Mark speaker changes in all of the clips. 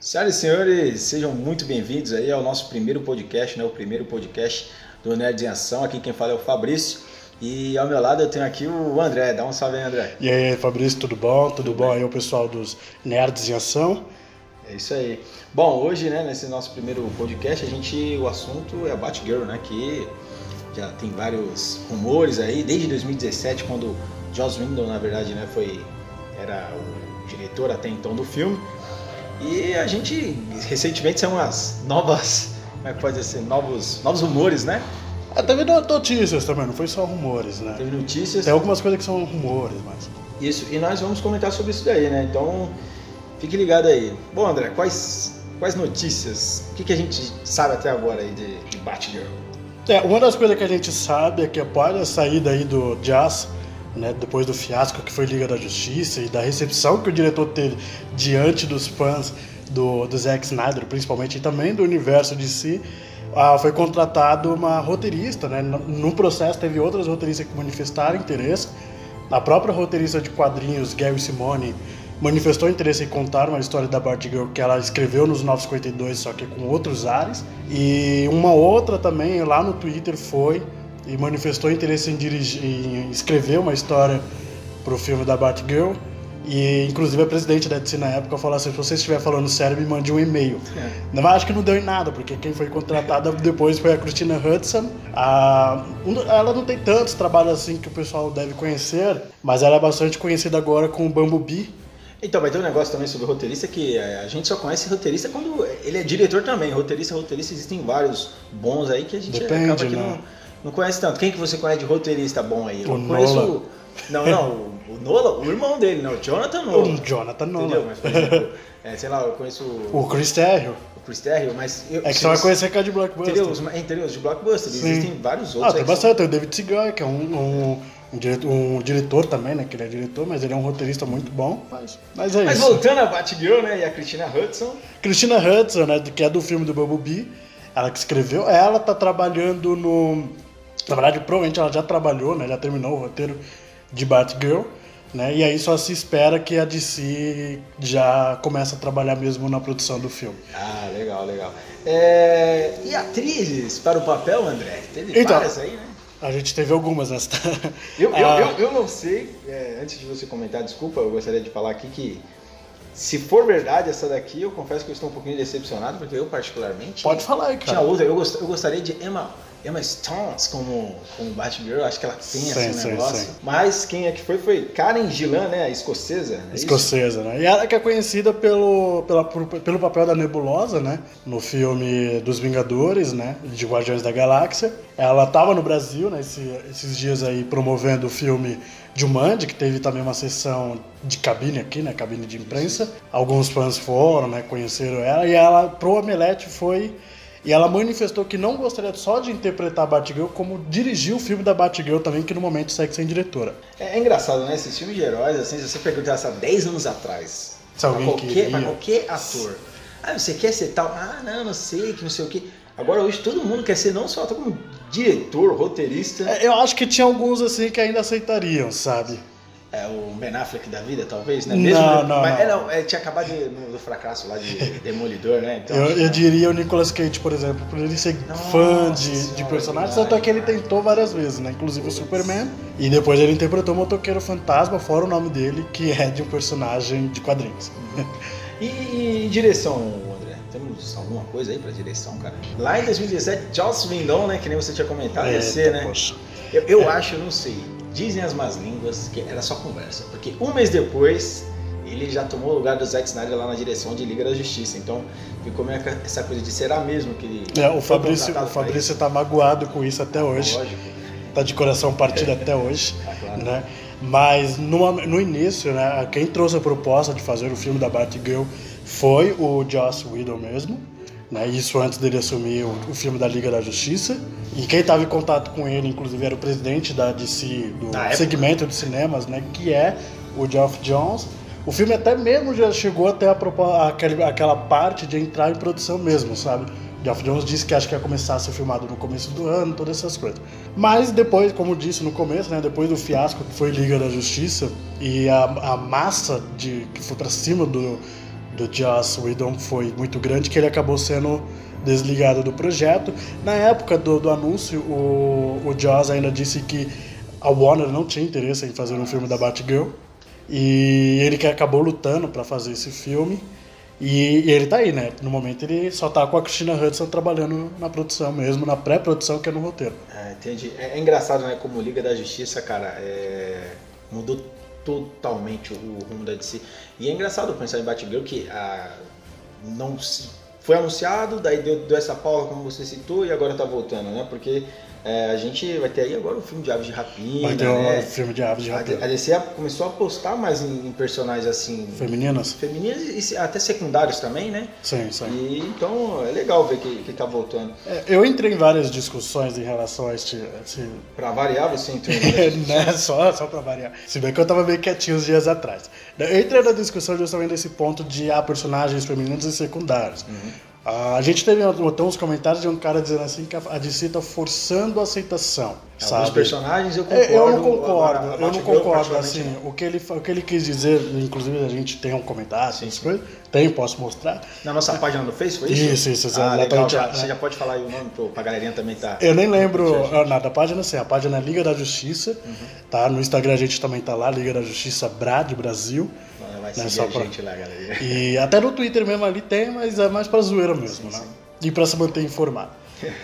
Speaker 1: Senhoras e senhores, sejam muito bem-vindos aí ao nosso primeiro podcast, né? O primeiro podcast do Nerds em Ação. Aqui quem fala é o Fabrício. E ao meu lado eu tenho aqui o André. Dá um salve aí, André.
Speaker 2: E aí, Fabrício, tudo bom? Tudo, tudo bom bem. aí, o pessoal dos Nerds em Ação?
Speaker 1: É isso aí. Bom, hoje, né, nesse nosso primeiro podcast, a gente, o assunto é a Batgirl, né, que já tem vários rumores aí, desde 2017, quando Joss Whedon, na verdade, né, foi, era o diretor até então do filme, e a gente, recentemente, são as novas, como é que pode ser, novos, novos rumores, né?
Speaker 2: Ah, teve notícias também, não foi só rumores, né?
Speaker 1: Teve notícias.
Speaker 2: Tem algumas coisas que são rumores, mas...
Speaker 1: Isso, e nós vamos comentar sobre isso daí, né? Então, fique ligado aí. Bom, André, quais, quais notícias, o que, que a gente sabe até agora aí de, de Batgirl?
Speaker 2: É, uma das coisas que a gente sabe é que após a saída aí do Jazz, né, depois do fiasco que foi Liga da Justiça e da recepção que o diretor teve diante dos fãs do, do Zack Snyder, principalmente, e também do universo de si, ah, foi contratado uma roteirista. Né? No processo, teve outras roteiristas que manifestaram interesse. A própria roteirista de quadrinhos, Gary Simone, manifestou interesse em contar uma história da Batgirl que ela escreveu nos 952, só que com outros ares. E uma outra também lá no Twitter foi e manifestou interesse em, dirigir, em escrever uma história para o filme da Batgirl. E inclusive a presidente da DC na época falou assim: se você estiver falando sério, me mande um e-mail. É. Mas acho que não deu em nada, porque quem foi contratada depois foi a Christina Hudson. A, ela não tem tantos trabalhos assim que o pessoal deve conhecer, mas ela é bastante conhecida agora com o Bumblebee
Speaker 1: então, vai ter um negócio também sobre roteirista que é, a gente só conhece roteirista quando ele é diretor também. Roteirista, roteirista, existem vários bons aí que a gente
Speaker 2: Depende,
Speaker 1: acaba que
Speaker 2: né?
Speaker 1: não, não conhece tanto. Quem que você conhece de roteirista bom aí?
Speaker 2: Eu o conheço. Nola.
Speaker 1: Não, não, o, o Nola, o irmão dele, não, o Jonathan Nola.
Speaker 2: O Jonathan Nola.
Speaker 1: Entendeu? Mas, por exemplo, é, sei lá, eu conheço.
Speaker 2: O Chris Terrio.
Speaker 1: O Chris Terrio, mas. Eu,
Speaker 2: é que você vai conhecer que é de Blockbuster.
Speaker 1: Entendeu? Os, entendeu? Os de Blockbuster. Sim. Existem vários outros.
Speaker 2: Ah, tem bastante. Tem o David Seagal, que é um, um um diretor, um diretor também, né? Que ele é diretor, mas ele é um roteirista muito bom. Mas, mas é
Speaker 1: mas
Speaker 2: isso.
Speaker 1: Mas voltando a Batgirl, né? E a Christina Hudson.
Speaker 2: Christina Hudson, né? Que é do filme do Bumblebee. Ela que escreveu. Ela tá trabalhando no. Na verdade, provavelmente ela já trabalhou, né? Já terminou o roteiro de Batgirl. Né? E aí só se espera que a DC já comece a trabalhar mesmo na produção do filme.
Speaker 1: Ah, legal, legal. É... E atrizes para o papel, André? Teve então, várias aí, né?
Speaker 2: A gente teve algumas nessa.
Speaker 1: Eu, eu, ah. eu, eu, não sei, é, antes de você comentar, desculpa, eu gostaria de falar aqui que se for verdade essa daqui, eu confesso que eu estou um pouquinho decepcionado, porque eu particularmente.
Speaker 2: Pode falar aí, cara.
Speaker 1: Tinha outra, eu, gost, eu gostaria de Emma Emma Stones como, como Batgirl, acho que ela tem sim, esse negócio. Sim, sim. Mas quem é que foi foi Karen Gillan, né? A escocesa.
Speaker 2: É escocesa, né? E ela que é conhecida pelo, pela, pelo papel da Nebulosa, né? No filme dos Vingadores, né? De Guardiões da Galáxia. Ela estava no Brasil, né? Esse, esses dias aí promovendo o filme Jumanji, que teve também uma sessão de cabine aqui, né? Cabine de imprensa. Alguns fãs foram, né? Conheceram ela. E ela, pro Omelete, foi e ela manifestou que não gostaria só de interpretar a Batgirl, como dirigir o filme da Batgirl também, que no momento segue sem diretora.
Speaker 1: É, é engraçado, né? Esses filmes de heróis, assim, se você perguntasse há 10 anos atrás,
Speaker 2: se pra,
Speaker 1: qualquer, pra qualquer ator, ah, você quer ser tal? Ah, não, não sei, que não sei o quê. Agora hoje todo mundo quer ser não só como diretor, roteirista.
Speaker 2: É, eu acho que tinha alguns assim que ainda aceitariam, sabe?
Speaker 1: É, o Ben Affleck da vida, talvez, né? Mesmo,
Speaker 2: não, não,
Speaker 1: mas
Speaker 2: não.
Speaker 1: É, tinha acabado de, no, do fracasso lá de Demolidor, né?
Speaker 2: Então, eu, eu diria o Nicolas Cage, por exemplo, por ele ser Nossa, fã de, de personagens, tanto é que ele tentou várias vezes, né? Inclusive o Superman. E depois ele interpretou o Motoqueiro Fantasma, fora o nome dele, que é de um personagem de quadrinhos.
Speaker 1: e, e direção, André? Temos alguma coisa aí pra direção, cara? Lá em 2017, Joss Whedon, né? Que nem você tinha comentado, é, ia ser, né?
Speaker 2: Poxa.
Speaker 1: Eu, eu é. acho, não sei Dizem as más línguas que era só conversa, porque um mês depois ele já tomou o lugar do Zack Snyder lá na direção de Liga da Justiça. Então ficou meio essa coisa de será mesmo que ele.
Speaker 2: É, o Fabrício, o Fabrício tá magoado com isso até hoje.
Speaker 1: Lógico.
Speaker 2: Tá de coração partido até hoje.
Speaker 1: Ah, claro.
Speaker 2: né? Mas no, no início, né, quem trouxe a proposta de fazer o filme da Batgirl foi o Joss Whedon mesmo. Né? Isso antes dele assumir o, o filme da Liga da Justiça. E quem estava em contato com ele, inclusive, era o presidente da DC, do
Speaker 1: da
Speaker 2: segmento de cinemas, né? Que é o Geoff Jones. O filme até mesmo já chegou até a aquela, aquela parte de entrar em produção mesmo, sabe? Geoff Jones disse que acho que ia começar a ser filmado no começo do ano, todas essas coisas. Mas depois, como disse no começo, né, depois do fiasco que foi Liga da Justiça e a, a massa de que foi para cima do, do Joss Whedon foi muito grande que ele acabou sendo desligado do projeto. Na época do, do anúncio, o, o Joss ainda disse que a Warner não tinha interesse em fazer um filme da Batgirl e ele que acabou lutando para fazer esse filme. E, e, ele tá aí, né? No momento ele só tá com a Christina Hudson trabalhando na produção mesmo, na pré-produção que é no roteiro.
Speaker 1: É, entendi. É, é, engraçado, né? Como Liga da Justiça, cara, é... mudou totalmente o, rumo da DC. E é engraçado pensar em Batgirl que ah, não se... foi anunciado, daí deu, deu essa pausa, como você citou, e agora tá voltando, né? Porque é, a gente vai ter aí agora o filme de Aves de Rapina.
Speaker 2: Vai ter
Speaker 1: né?
Speaker 2: um filme de Aves de Rapina.
Speaker 1: A DC começou a apostar mais em, em personagens assim.
Speaker 2: Femininas?
Speaker 1: Femininas e até secundários também, né?
Speaker 2: Sim, sim.
Speaker 1: E, então é legal ver que, que tá voltando.
Speaker 2: É, eu entrei em várias discussões em relação a este. este...
Speaker 1: Pra variar, você entrou em
Speaker 2: né? Só, só pra variar. Se bem que eu tava meio quietinho uns dias atrás. Eu entrei na discussão justamente desse ponto de há personagens femininos e secundários. Uhum. A gente teve até uns comentários de um cara dizendo assim que a DC está forçando a aceitação. Alguns
Speaker 1: sabe? personagens eu concordo.
Speaker 2: É, eu não concordo, agora, eu não concordo assim. O que, ele, o que ele quis dizer, inclusive a gente tem um comentário, sim, sim. coisas. Tem, posso mostrar.
Speaker 1: Na nossa página do Facebook?
Speaker 2: Isso, isso, isso.
Speaker 1: Ah, legal, já, você já pode falar aí o nome para a galerinha também tá.
Speaker 2: Eu nem lembro nada da página, sim. A página é Liga da Justiça. Uhum. Tá? No Instagram a gente também tá lá, Liga da Justiça Brad Brasil.
Speaker 1: Vai né, seguir a pra... gente lá, galera.
Speaker 2: E até no Twitter mesmo ali tem, mas é mais pra zoeira mesmo, sim, né? Sim. E pra se manter informado.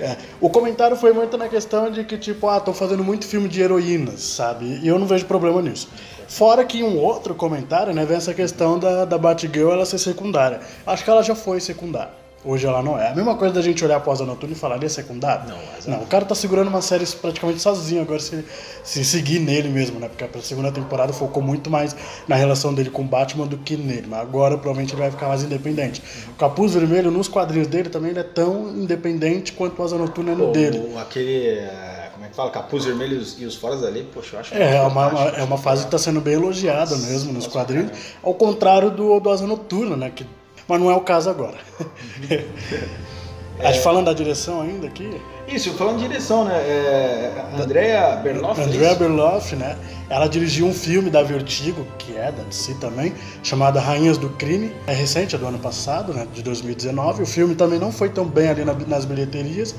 Speaker 2: É. O comentário foi muito na questão de que, tipo, ah, tô fazendo muito filme de heroínas, sabe? E eu não vejo problema nisso. Fora que um outro comentário, né, vem essa questão da, da Batgirl ela ser secundária. Acho que ela já foi secundária. Hoje ela não é. A mesma coisa da gente olhar após a noturna e falar, ali é secundário?
Speaker 1: Não,
Speaker 2: mas não. O cara tá segurando uma série praticamente sozinho agora, se, se seguir nele mesmo, né? Porque a segunda temporada focou muito mais na relação dele com o Batman do que nele. Mas agora provavelmente ele vai ficar mais independente. Uhum. O Capuz Vermelho, nos quadrinhos dele, também ele é tão independente quanto o Asa Noturna é no dele.
Speaker 1: Aquele. É, como é que fala? Capuz Vermelho e os, Foras ali, poxa, eu acho
Speaker 2: É, é uma, uma, é uma fase que está sendo bem elogiada mesmo nos quadrinhos. Ao contrário do, do Asa Noturna, né? Que mas não é o caso agora. É. Falando da direção ainda aqui.
Speaker 1: Isso, falando de direção, né? É, Andrea Berloff.
Speaker 2: Andrea Berloff, né? Ela dirigiu um filme da Vertigo, que é da DC também, chamado Rainhas do Crime. É recente, é do ano passado, né? De 2019. O filme também não foi tão bem ali nas bilheterias.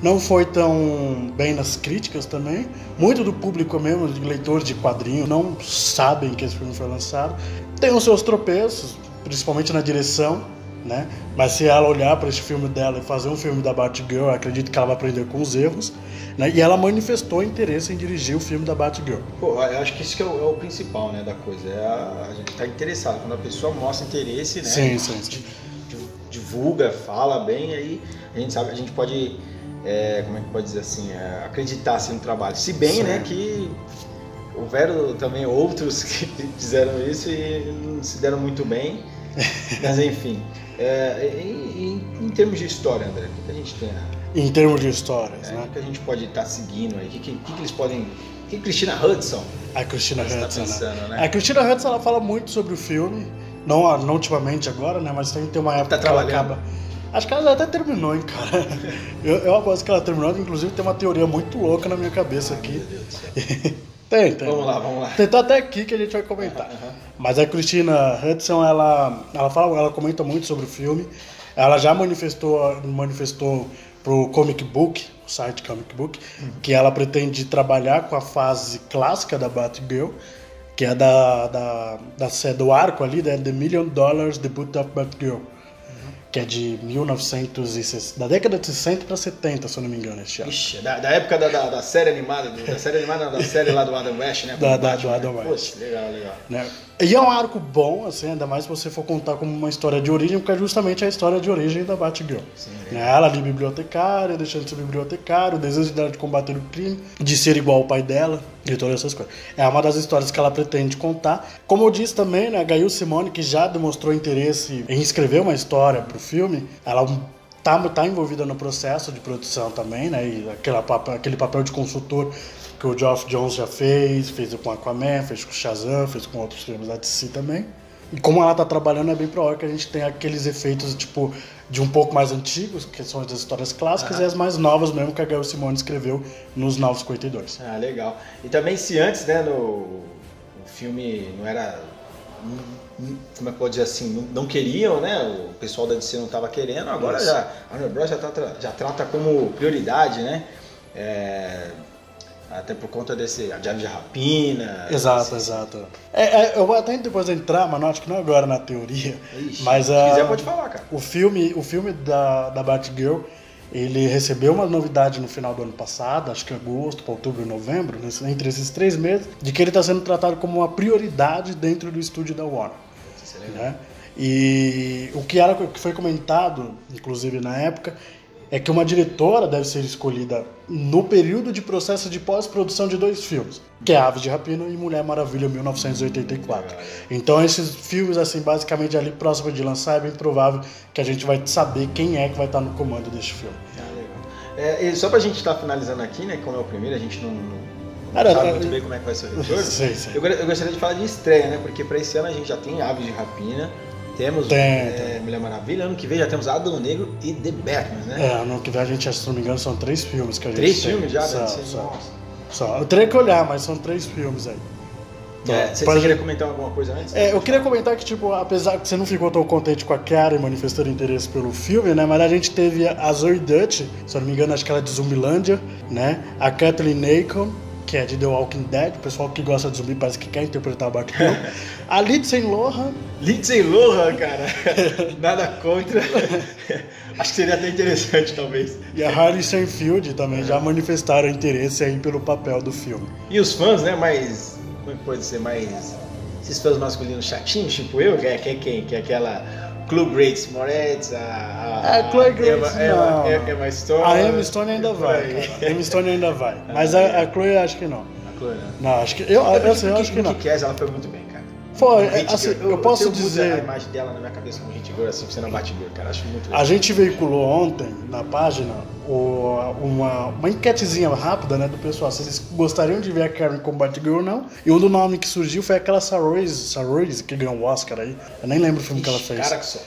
Speaker 2: Não foi tão bem nas críticas também. Muito do público mesmo, de leitores de quadrinhos, não sabem que esse filme foi lançado. Tem os seus tropeços, principalmente na direção, né? Mas se ela olhar para esse filme dela e fazer um filme da Batgirl, acredito que ela vai aprender com os erros. Né? E ela manifestou interesse em dirigir o filme da Batgirl.
Speaker 1: Pô, eu acho que isso que é, o, é o principal, né, da coisa. É a, a gente tá interessado. Quando a pessoa mostra interesse, né?
Speaker 2: Sim, sim, sim.
Speaker 1: Divulga, fala bem, aí a gente sabe, a gente pode, é, como é que pode dizer assim, é, acreditar assim, no trabalho. Se bem, sim. né, que houveram também outros que fizeram isso e não se deram muito bem. Mas enfim, é, em, em, em, termos de história, André, o que a gente tem?
Speaker 2: Em termos de histórias,
Speaker 1: é,
Speaker 2: né?
Speaker 1: O que a gente pode estar tá seguindo aí? O que, que, que, eles podem. O que Cristina Hudson?
Speaker 2: A Cristina tá Hudson. Tá pensando, né? A Cristina Hudson ela fala muito sobre o filme, não, não ultimamente agora, né? Mas tem, uma época
Speaker 1: tá que ela acaba.
Speaker 2: Acho que ela até terminou, hein, cara. Eu, eu aposto que ela terminou, inclusive tem uma teoria muito louca na minha cabeça aqui. Tem, tem.
Speaker 1: Vamos lá, vamos lá.
Speaker 2: Tem até aqui que a gente vai comentar. Uhum. Mas a Christina Hudson, ela, ela fala, ela comenta muito sobre o filme. Ela já manifestou, manifestou pro Comic Book, o site Comic Book, uhum. que ela pretende trabalhar com a fase clássica da Batgirl, que é da, da, da, do arco ali, da The Million Dollars Debut of Batgirl que é de 1960, da década de 60 para 70, se eu não me engano, esse ano.
Speaker 1: Ixi, da, da época da, da, da, série animada, da série animada, da série lá do Adam West, né?
Speaker 2: Da, do Adam West.
Speaker 1: Poxa, legal, legal.
Speaker 2: Né? E é um arco bom, assim, ainda mais se você for contar como uma história de origem, porque é justamente a história de origem da Batgirl. Sim, é. né? Ela ali bibliotecária, deixando de ser bibliotecária, o desejo dela de combater o crime, de ser igual ao pai dela, todas essas coisas. É uma das histórias que ela pretende contar. Como eu disse também, né, a Gail Simone, que já demonstrou interesse em escrever uma história para o filme, ela tá, tá envolvida no processo de produção também, né, e aquela, aquele papel de consultor que o Geoff Jones já fez, fez com Aquaman, fez com Shazam, fez com outros filmes da DC também. E como ela tá trabalhando, é bem provável que a gente tenha aqueles efeitos, tipo, de um pouco mais antigos, que são as histórias clássicas, e as mais novas mesmo que a Gail Simone escreveu nos Novos 52.
Speaker 1: Ah, legal. E também se antes, né, no o filme não era como é que pode dizer assim, não, não queriam, né? O pessoal da DC não estava querendo, agora
Speaker 2: Isso.
Speaker 1: já a Warner Bros. já, trata, já trata como prioridade, né? É, até por conta desse a diário de rapina.
Speaker 2: Exato,
Speaker 1: esse-
Speaker 2: exato. É, é, eu vou até depois entrar, mas não, acho que não agora na teoria.
Speaker 1: Ixi,
Speaker 2: mas
Speaker 1: se
Speaker 2: ah,
Speaker 1: quiser pode falar, cara.
Speaker 2: O filme, o filme da, da Batgirl, ele recebeu uma novidade no final do ano passado, acho que agosto, outubro e novembro, nesse- entre esses três meses, de que ele está sendo tratado como uma prioridade dentro do estúdio da Warner.
Speaker 1: Isso é legal.
Speaker 2: né? E o que, era, o que foi comentado, inclusive na época, é que uma diretora deve ser escolhida no período de processo de pós-produção de dois filmes, que é Aves de Rapina e Mulher Maravilha 1984. Então esses filmes, assim, basicamente ali próximo de lançar, é bem provável que a gente vai saber quem é que vai estar no comando deste filme.
Speaker 1: Ah, legal. É, e só pra gente estar finalizando aqui, né? Como é o primeiro, a gente não, não
Speaker 2: Cara,
Speaker 1: sabe
Speaker 2: eu-
Speaker 1: muito bem como é que vai ser o retorno. Eu, go- eu gostaria de falar de estreia, né? Porque pra esse ano a gente já tem Aves de Rapina, temos
Speaker 2: Tem,
Speaker 1: é, Mulher Maravilha, ano que vem já temos Adão Negro e The Batman, né?
Speaker 2: É, ano que vem a gente, se não me engano, são três filmes que a gente
Speaker 1: Três
Speaker 2: tem.
Speaker 1: filmes já,
Speaker 2: Só,
Speaker 1: deve ser.
Speaker 2: só, só. Eu teria que olhar, mas são três filmes aí.
Speaker 1: É, você, queria comentar alguma coisa antes?
Speaker 2: É, eu queria comentar que, tipo, apesar que você não ficou tão contente com a Karen manifestando interesse pelo filme, né? Mas a gente teve a Zoe Dutch, se eu não me engano, acho que ela é de Zumbilândia, né? A Kathleen Nacon, que é de The Walking Dead, o pessoal que gosta de zumbi parece que quer interpretar a Batgirl. a Lindsay Lohan,
Speaker 1: Lindsay Lohan, cara. Nada contra. Acho que seria até interessante, talvez.
Speaker 2: e a Harley Steinfeld também já manifestaram interesse aí pelo papel do filme.
Speaker 1: E os fãs, né, mais. Como é que pode ser? Mais. Esses fãs masculinos chatinhos, tipo eu, que é, que é quem? Que é aquela. Chloe Grace Moretz, a. a
Speaker 2: É, Chloe Grace,
Speaker 1: Emma, Emma,
Speaker 2: não.
Speaker 1: Stone.
Speaker 2: A Emma Stone ainda vai. A Emma Stone ainda vai. Mas a, a Chloe acho que não.
Speaker 1: A Chloe, né?
Speaker 2: Não, acho que. Eu,
Speaker 1: É
Speaker 2: eu, eu acho que não.
Speaker 1: Kick-Ass, ela foi muito bem, cara.
Speaker 2: Foi,
Speaker 1: Hit
Speaker 2: assim,
Speaker 1: Girl.
Speaker 2: eu posso
Speaker 1: muito
Speaker 2: dizer-
Speaker 1: a imagem dela na minha cabeça como Hit Girl, assim, sendo a Batgirl, cara. Acho muito
Speaker 2: A
Speaker 1: legal.
Speaker 2: gente veiculou ontem na página uma, uma enquetezinha rápida né, do pessoal, se eles gostariam de ver a Karen como Batgirl ou não. E um do nome que surgiu foi aquela Saroise, Saroise que ganhou o Oscar aí. Eu nem lembro o filme que ela
Speaker 1: Ixi,
Speaker 2: fez.
Speaker 1: Cara que só.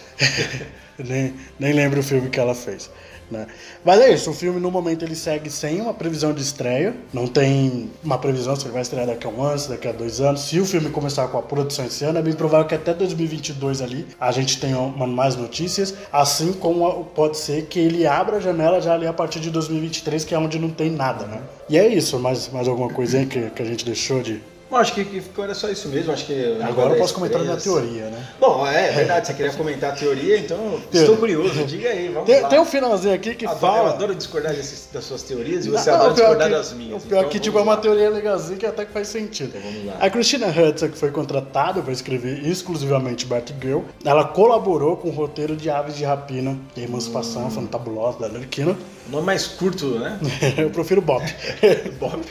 Speaker 2: nem, nem lembro o filme que ela fez. Né? Mas é isso, o filme no momento ele segue sem uma previsão de estreia, não tem uma previsão se ele vai estrear daqui a um ano, se daqui a dois anos. Se o filme começar com a produção esse ano, é bem provável que até 2022 ali a gente tenha mais notícias, assim como pode ser que ele abra a janela já ali a partir de 2023, que é onde não tem nada, né? E é isso, mais, mais alguma coisinha que, que a gente deixou de.
Speaker 1: Bom, acho que, que ficou era só isso mesmo. Acho que
Speaker 2: Agora eu posso comentar a minha teoria, né?
Speaker 1: Bom, é verdade, você queria comentar a teoria, então estou curioso, diga aí, vamos
Speaker 2: Tem,
Speaker 1: lá.
Speaker 2: tem um finalzinho aqui que
Speaker 1: Adoro-
Speaker 2: fala.
Speaker 1: Eu adoro discordar das suas teorias e você
Speaker 2: Não,
Speaker 1: adora discordar
Speaker 2: que-
Speaker 1: das minhas.
Speaker 2: O pior
Speaker 1: então
Speaker 2: que tipo, é
Speaker 1: vamos
Speaker 2: uma
Speaker 1: lá.
Speaker 2: teoria legalzinha que até que faz sentido.
Speaker 1: Então vamos lá.
Speaker 2: A Christina Hudson, que foi contratada para escrever exclusivamente Batgirl, ela colaborou com o roteiro de Aves de Rapina e Emancipação
Speaker 1: Hum.
Speaker 2: Fantabulosa da Lerquina.
Speaker 1: O nome mais curto, né?
Speaker 2: Eu prefiro Bob.
Speaker 1: Bob.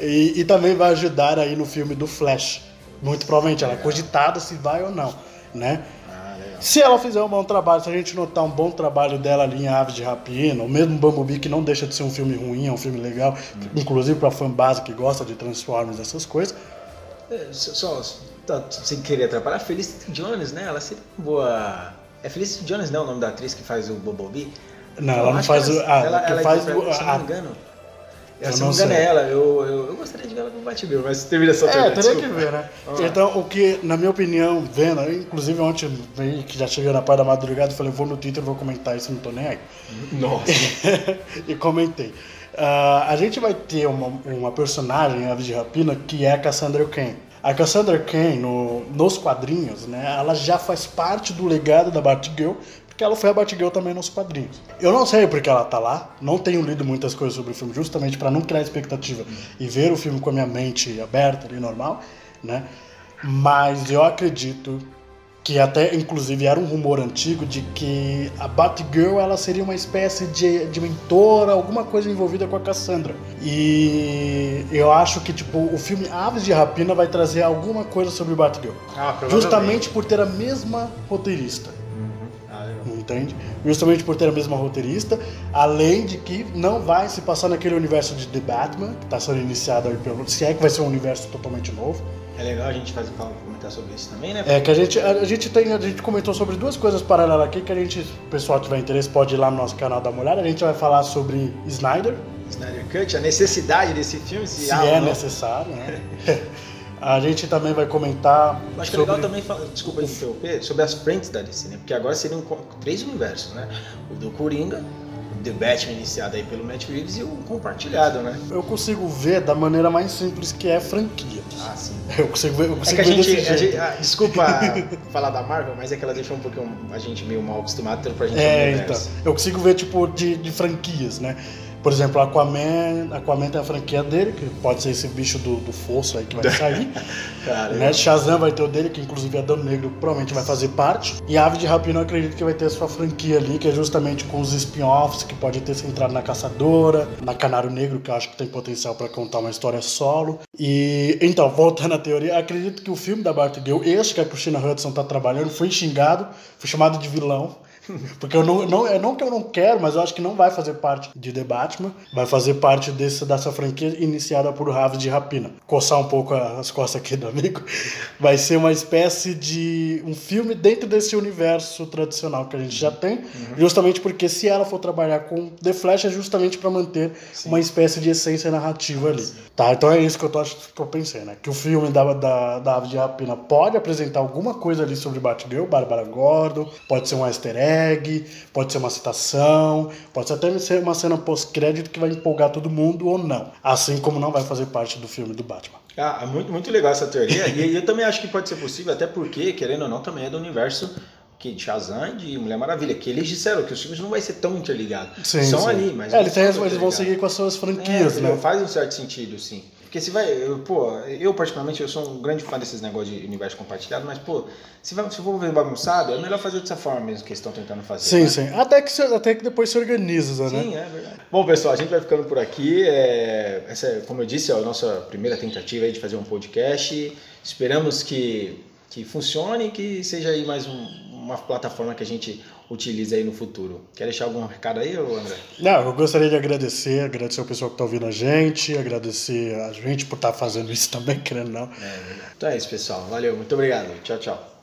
Speaker 2: E, e também vai ajudar aí no filme do Flash. Muito provavelmente ela é cogitada se vai ou não, né?
Speaker 1: Ah.
Speaker 2: Se ela fizer um bom trabalho, se a gente notar um bom trabalho dela ali em Aves de Rapina, ou mesmo Bumblebee, que não deixa de ser um filme ruim, é um filme legal, inclusive pra fã base que gosta de Transformers, essas coisas.
Speaker 1: É, Só, tá, sem querer atrapalhar, Felicity Jones, né? Ela seria uma boa. É Felicity Jones, não, o nome da atriz que faz o Bumblebee?
Speaker 2: Não, ela não faz o- ah,
Speaker 1: ela,
Speaker 2: que
Speaker 1: ela
Speaker 2: faz
Speaker 1: interpreta,
Speaker 2: o-
Speaker 1: se não me engano.
Speaker 2: Eu
Speaker 1: se
Speaker 2: não
Speaker 1: me engano é ela. Eu, eu, eu gostaria de ver ela como Batgirl, mas termina essa
Speaker 2: É, teria que ver, né?
Speaker 1: Lá.
Speaker 2: Então, o que, na minha opinião, vendo, inclusive ontem, veio que já chegou na parte da madrugada, falei, vou no Twitter, vou comentar isso, não tô nem aí.
Speaker 1: Nossa.
Speaker 2: e comentei. Ah, a gente vai ter uma, uma personagem em Aves de Rapina que é a Cassandra Cain. A Cassandra Cain, no, nos quadrinhos, né, ela já faz parte do legado da Batgirl, porque ela foi a Batgirl também nos quadrinhos. Eu não sei porque ela tá lá, não tenho lido muitas coisas sobre o filme, justamente para não criar expectativa e ver o filme com a minha mente aberta ali, normal, né? Mas eu acredito que até inclusive era um rumor antigo de que a Batgirl ela seria uma espécie de, de mentora, alguma coisa envolvida com a Cassandra. E eu acho que tipo o filme Aves de Rapina vai trazer alguma coisa sobre Batgirl,
Speaker 1: Ah,
Speaker 2: justamente por ter a mesma roteirista. Entende? Justamente por ter a mesma roteirista, além de que não vai se passar naquele universo de The Batman, que está sendo iniciado aí pelo. Se é que vai ser um universo totalmente novo.
Speaker 1: É legal a gente fazer comentar sobre isso também, né?
Speaker 2: É que a gente, a, gente tem, a gente comentou sobre duas coisas paralelas aqui que a gente, se o pessoal tiver interesse, pode ir lá no nosso canal dar uma olhada. A gente vai falar sobre Snyder,
Speaker 1: Snyder Cut, a necessidade desse filme, se,
Speaker 2: se é necessário, né? A gente também vai comentar.
Speaker 1: Acho que é legal também, falar, desculpa interromper, sobre as frentes da DC, né? Porque agora seriam três universos, né? O do Coringa, The Batman iniciado aí pelo Matt Reeves e o compartilhado, né?
Speaker 2: Eu consigo ver da maneira mais simples que é franquia.
Speaker 1: Ah, sim.
Speaker 2: Eu consigo ver, eu consigo
Speaker 1: é que a
Speaker 2: ver
Speaker 1: gente,
Speaker 2: desse
Speaker 1: gente- ah, desculpa falar da Marvel, mas é que ela deixou um pouquinho a gente meio mal acostumado então pra gente
Speaker 2: É, então. Eu consigo ver, tipo, de, de franquias, né? Por exemplo, Aquaman, Aquaman tem a franquia dele, que pode ser esse bicho do, do fosso aí que vai sair. Né? Shazam vai ter o dele, que inclusive Adão Negro provavelmente vai fazer parte. E Ave de Rapina eu acredito que vai ter a sua franquia ali, que é justamente com os spin-offs, que pode ter centrado na Caçadora, na Canário Negro, que eu acho que tem potencial para contar uma história solo. E então, voltando à teoria, acredito que o filme da Batgirl, este que a Christina Hudson tá trabalhando, foi xingado, foi chamado de vilão. Porque eu não, não, é não que eu não quero, mas eu acho que não vai fazer parte de The Batman. Vai fazer parte desse, dessa franquia iniciada por Raves de Rapina. Coçar um pouco as costas aqui do amigo. Vai ser uma espécie de um filme dentro desse universo tradicional que a gente já tem. Justamente porque se ela for trabalhar com The Flash é justamente para manter uma espécie de essência narrativa ali. Tá, então é isso que eu tô, que eu pensei, né? Que o filme da, da, da Ave de Rapina pode apresentar alguma coisa ali sobre Batgirl, Bárbara Gordon, pode ser um easter egg, pode ser uma citação, pode ser até ser uma cena pós-crédito que vai empolgar todo mundo ou não. Assim como não vai fazer parte do filme do Batman.
Speaker 1: Ah, muito, muito legal essa teoria. e eu também acho que pode ser possível, até porque, querendo ou não, também é do universo que de Shazam e de Mulher Maravilha, que eles disseram que os filmes não vai ser tão interligados.
Speaker 2: Sim,
Speaker 1: São
Speaker 2: sim.
Speaker 1: ali, mas.
Speaker 2: É, eles, eles vão seguir com as suas
Speaker 1: É,
Speaker 2: franquias,
Speaker 1: entendeu?
Speaker 2: né?
Speaker 1: Faz um certo sentido, sim. Porque se vai, eu, pô, eu particularmente eu sou um grande fã desses negócios de universo compartilhado, mas pô, se, vai, se for ver bagunçado, é melhor fazer dessa forma mesmo que eles estão tentando fazer.
Speaker 2: Sim,
Speaker 1: né?
Speaker 2: sim. Até que, até que depois se organiza, né?
Speaker 1: Sim, é verdade. Bom, pessoal, a gente vai ficando por aqui. É, essa, é, como eu disse, é a nossa primeira tentativa de fazer um podcast. Esperamos que, que funcione e que seja aí mais um- uma plataforma que a gente utilize aí no futuro. Quer deixar algum recado aí, André?
Speaker 2: Não, eu gostaria de agradecer, agradecer o pessoal que está ouvindo a gente, agradecer a gente por estar fazendo isso também, querendo não.
Speaker 1: É. Então é isso, pessoal. Valeu, muito obrigado. Tchau, tchau.